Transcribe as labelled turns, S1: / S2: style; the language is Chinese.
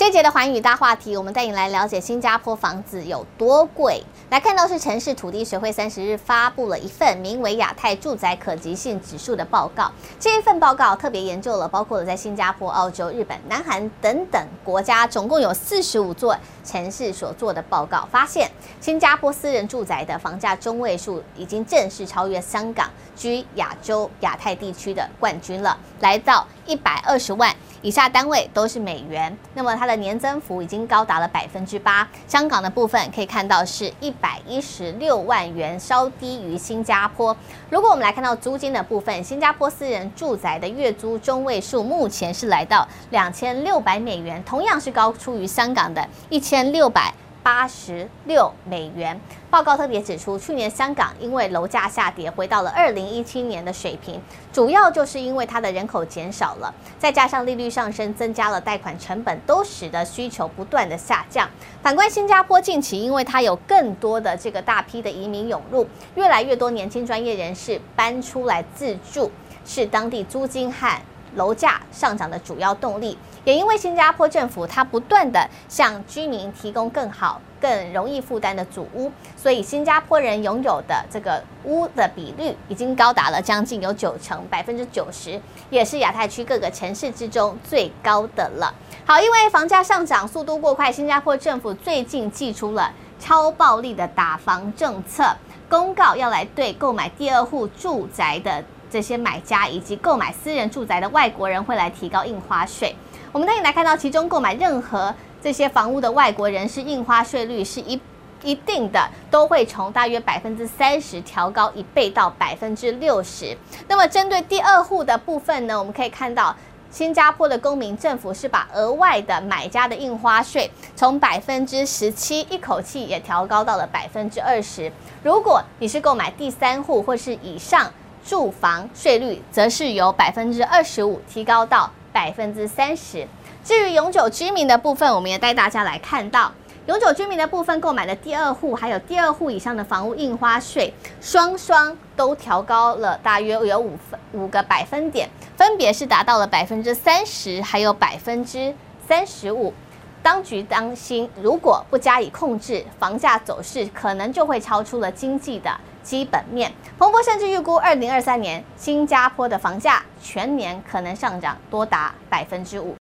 S1: 这节的寰宇大话题，我们带你来了解新加坡房子有多贵。来看到是城市土地学会三十日发布了一份名为《亚太住宅可及性指数》的报告。这一份报告特别研究了包括了在新加坡、澳洲、日本、南韩等等国家，总共有四十五座城市所做的报告，发现新加坡私人住宅的房价中位数已经正式超越香港，居亚洲亚太地区的冠军了，来到一百二十万。以下单位都是美元，那么它的的年增幅已经高达了百分之八。香港的部分可以看到是一百一十六万元，稍低于新加坡。如果我们来看到租金的部分，新加坡私人住宅的月租中位数目前是来到两千六百美元，同样是高出于香港的一千六百。八十六美元。报告特别指出，去年香港因为楼价下跌，回到了二零一七年的水平，主要就是因为它的人口减少了，再加上利率上升，增加了贷款成本，都使得需求不断的下降。反观新加坡，近期因为它有更多的这个大批的移民涌入，越来越多年轻专业人士搬出来自住，是当地租金和楼价上涨的主要动力，也因为新加坡政府它不断地向居民提供更好、更容易负担的组屋，所以新加坡人拥有的这个屋的比率已经高达了将近有九成，百分之九十，也是亚太区各个城市之中最高的了。好，因为房价上涨速度过快，新加坡政府最近祭出了超暴力的打房政策，公告要来对购买第二户住宅的。这些买家以及购买私人住宅的外国人会来提高印花税。我们可以来看到，其中购买任何这些房屋的外国人是印花税率是一一定的，都会从大约百分之三十调高一倍到百分之六十。那么针对第二户的部分呢，我们可以看到，新加坡的公民政府是把额外的买家的印花税从百分之十七一口气也调高到了百分之二十。如果你是购买第三户或是以上，住房税率则是由百分之二十五提高到百分之三十。至于永久居民的部分，我们也带大家来看到，永久居民的部分购买的第二户还有第二户以上的房屋印花税，双双都调高了大约有五分五个百分点，分别是达到了百分之三十还有百分之三十五。当局担心，如果不加以控制，房价走势可能就会超出了经济的基本面。彭博甚至预估，二零二三年新加坡的房价全年可能上涨多达百分之五。